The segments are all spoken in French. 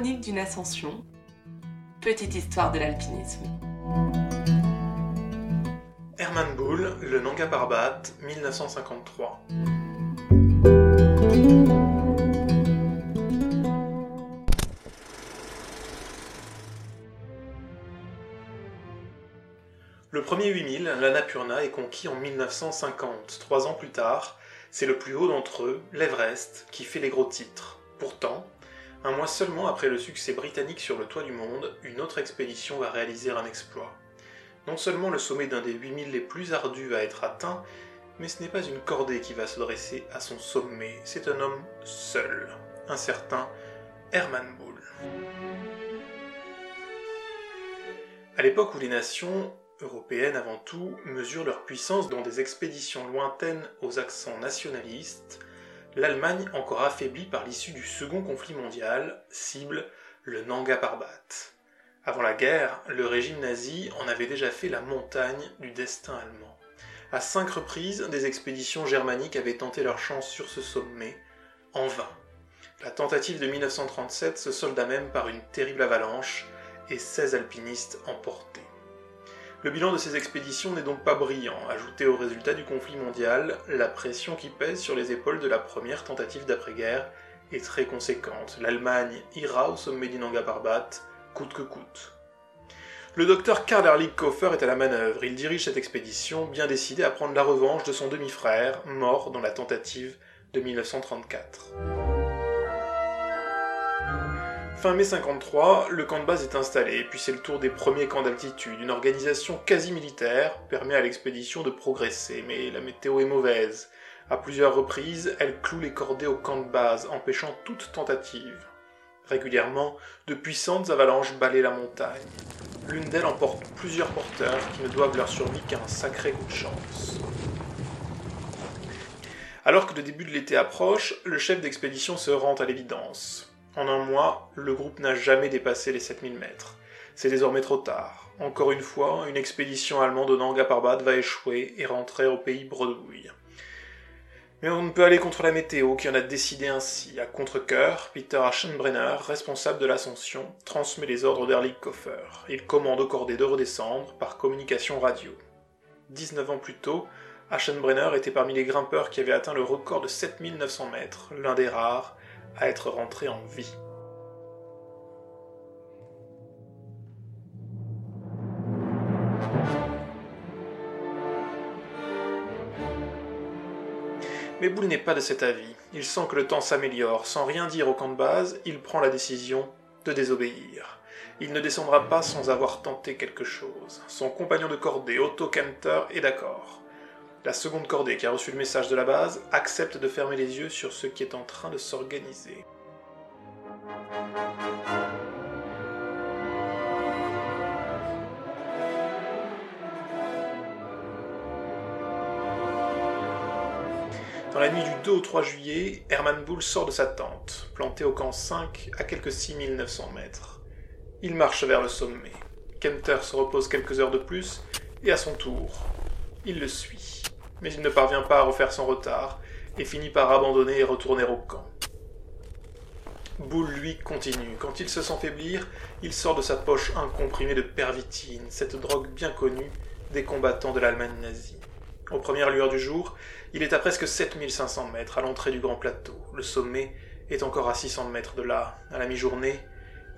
chronique d'une ascension. Petite histoire de l'alpinisme. Hermann Bull, le Nanga Parbat, 1953. Le premier 8000, l'Annapurna, est conquis en 1950. Trois ans plus tard, c'est le plus haut d'entre eux, l'Everest, qui fait les gros titres. Pourtant, un mois seulement après le succès britannique sur le toit du monde, une autre expédition va réaliser un exploit. Non seulement le sommet d'un des 8000 les plus ardus va être atteint, mais ce n'est pas une cordée qui va se dresser à son sommet, c'est un homme seul, un certain Hermann Bull. À l'époque où les nations européennes avant tout, mesurent leur puissance dans des expéditions lointaines aux accents nationalistes, l'Allemagne, encore affaiblie par l'issue du second conflit mondial, cible le Nanga Parbat. Avant la guerre, le régime nazi en avait déjà fait la montagne du destin allemand. À cinq reprises, des expéditions germaniques avaient tenté leur chance sur ce sommet, en vain. La tentative de 1937 se solda même par une terrible avalanche et 16 alpinistes emportés. Le bilan de ces expéditions n'est donc pas brillant. Ajouté au résultat du conflit mondial, la pression qui pèse sur les épaules de la première tentative d'après-guerre est très conséquente. L'Allemagne ira au sommet du Nanga Parbat, coûte que coûte. Le docteur Karl Koffer est à la manœuvre. Il dirige cette expédition, bien décidé à prendre la revanche de son demi-frère, mort dans la tentative de 1934. Fin mai 53, le camp de base est installé, puis c'est le tour des premiers camps d'altitude. Une organisation quasi militaire permet à l'expédition de progresser, mais la météo est mauvaise. À plusieurs reprises, elle cloue les cordées au camp de base, empêchant toute tentative. Régulièrement, de puissantes avalanches balaient la montagne. L'une d'elles emporte plusieurs porteurs qui ne doivent leur survie qu'à un sacré coup de chance. Alors que le début de l'été approche, le chef d'expédition se rend à l'évidence. En un mois, le groupe n'a jamais dépassé les 7000 mètres. C'est désormais trop tard. Encore une fois, une expédition allemande au Nanga Parbat va échouer et rentrer au pays bredouille. Mais on ne peut aller contre la météo qui en a décidé ainsi. À contre-coeur, Peter Aschenbrenner, responsable de l'ascension, transmet les ordres d'Erlich Koffer. Il commande aux cordées de redescendre par communication radio. 19 ans plus tôt, Aschenbrenner était parmi les grimpeurs qui avaient atteint le record de 7900 mètres, l'un des rares, à être rentré en vie. Mais Boule n'est pas de cet avis. Il sent que le temps s'améliore. Sans rien dire au camp de base, il prend la décision de désobéir. Il ne descendra pas sans avoir tenté quelque chose. Son compagnon de cordée, Otto Kenter, est d'accord. La seconde cordée, qui a reçu le message de la base, accepte de fermer les yeux sur ce qui est en train de s'organiser. Dans la nuit du 2 au 3 juillet, Hermann Bull sort de sa tente, plantée au camp 5 à quelques 6900 mètres. Il marche vers le sommet. Kenter se repose quelques heures de plus, et à son tour, il le suit mais il ne parvient pas à refaire son retard et finit par abandonner et retourner au camp. Boule, lui, continue. Quand il se sent faiblir, il sort de sa poche un comprimé de pervitine, cette drogue bien connue des combattants de l'Allemagne nazie. Aux premières lueurs du jour, il est à presque 7500 mètres à l'entrée du grand plateau. Le sommet est encore à 600 mètres de là. À la mi-journée,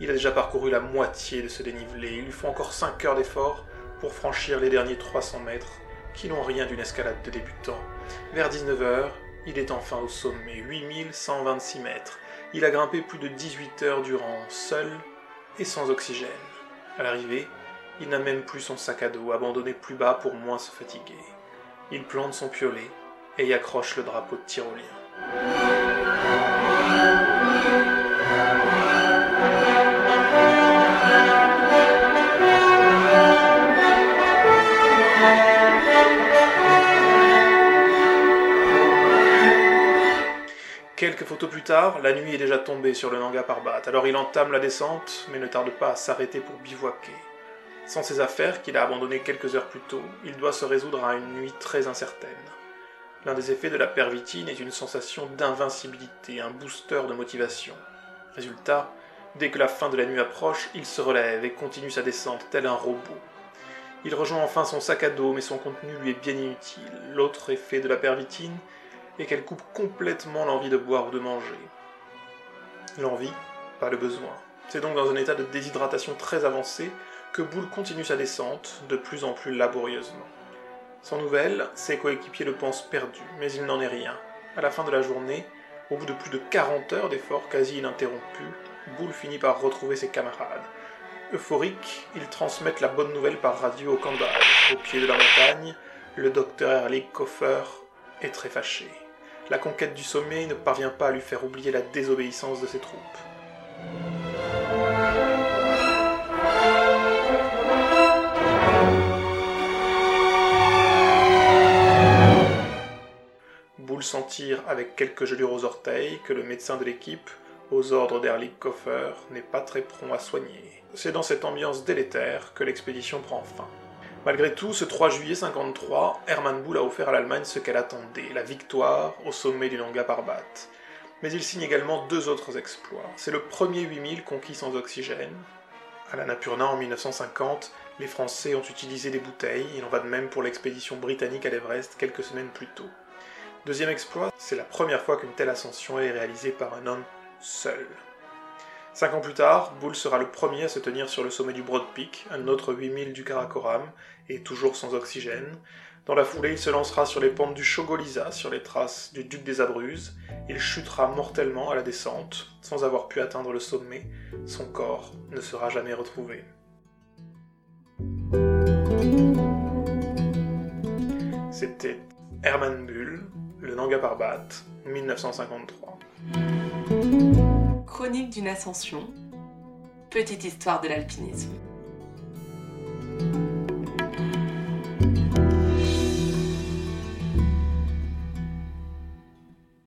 il a déjà parcouru la moitié de ce dénivelé. Il lui faut encore 5 heures d'effort pour franchir les derniers 300 mètres qui n'ont rien d'une escalade de débutant. Vers 19h, il est enfin au sommet, 8126 mètres. Il a grimpé plus de 18 heures durant, seul et sans oxygène. À l'arrivée, il n'a même plus son sac à dos, abandonné plus bas pour moins se fatiguer. Il plante son piolet et y accroche le drapeau de tyrolien. Quelques photos plus tard, la nuit est déjà tombée sur le Nanga Parbat, alors il entame la descente, mais ne tarde pas à s'arrêter pour bivouaquer. Sans ses affaires, qu'il a abandonnées quelques heures plus tôt, il doit se résoudre à une nuit très incertaine. L'un des effets de la pervitine est une sensation d'invincibilité, un booster de motivation. Résultat, Dès que la fin de la nuit approche, il se relève et continue sa descente tel un robot. Il rejoint enfin son sac à dos, mais son contenu lui est bien inutile. L'autre effet de la pervitine est qu'elle coupe complètement l'envie de boire ou de manger. L'envie, pas le besoin. C'est donc dans un état de déshydratation très avancé que Boule continue sa descente, de plus en plus laborieusement. Sans nouvelles, ses coéquipiers le pensent perdu, mais il n'en est rien. À la fin de la journée, au bout de plus de 40 heures d'efforts quasi ininterrompus, Boule finit par retrouver ses camarades. Euphorique, ils transmettent la bonne nouvelle par radio au camp Au pied de la montagne, le docteur Erlich Koffer est très fâché. La conquête du sommet ne parvient pas à lui faire oublier la désobéissance de ses troupes. Boule sentir avec quelques gelures aux orteils que le médecin de l'équipe, aux ordres d'Erlich Koffer, n'est pas très prompt à soigner. C'est dans cette ambiance délétère que l'expédition prend fin. Malgré tout, ce 3 juillet 53, Hermann Boule a offert à l'Allemagne ce qu'elle attendait, la victoire au sommet du Nanga Parbat. Mais il signe également deux autres exploits. C'est le premier 8000 conquis sans oxygène. À la Napurna en 1950, les Français ont utilisé des bouteilles, il en va de même pour l'expédition britannique à l'Everest quelques semaines plus tôt. Deuxième exploit, c'est la première fois qu'une telle ascension est réalisée par un homme seul. Cinq ans plus tard, Bull sera le premier à se tenir sur le sommet du Broad Peak, un autre 8000 du Karakoram, et toujours sans oxygène. Dans la foulée, il se lancera sur les pentes du Chogoliza, sur les traces du Duc des Abruzzes. Il chutera mortellement à la descente, sans avoir pu atteindre le sommet. Son corps ne sera jamais retrouvé. C'était Hermann Bull, le Nanga Parbat, 1953. Chronique d'une ascension. Petite histoire de l'alpinisme.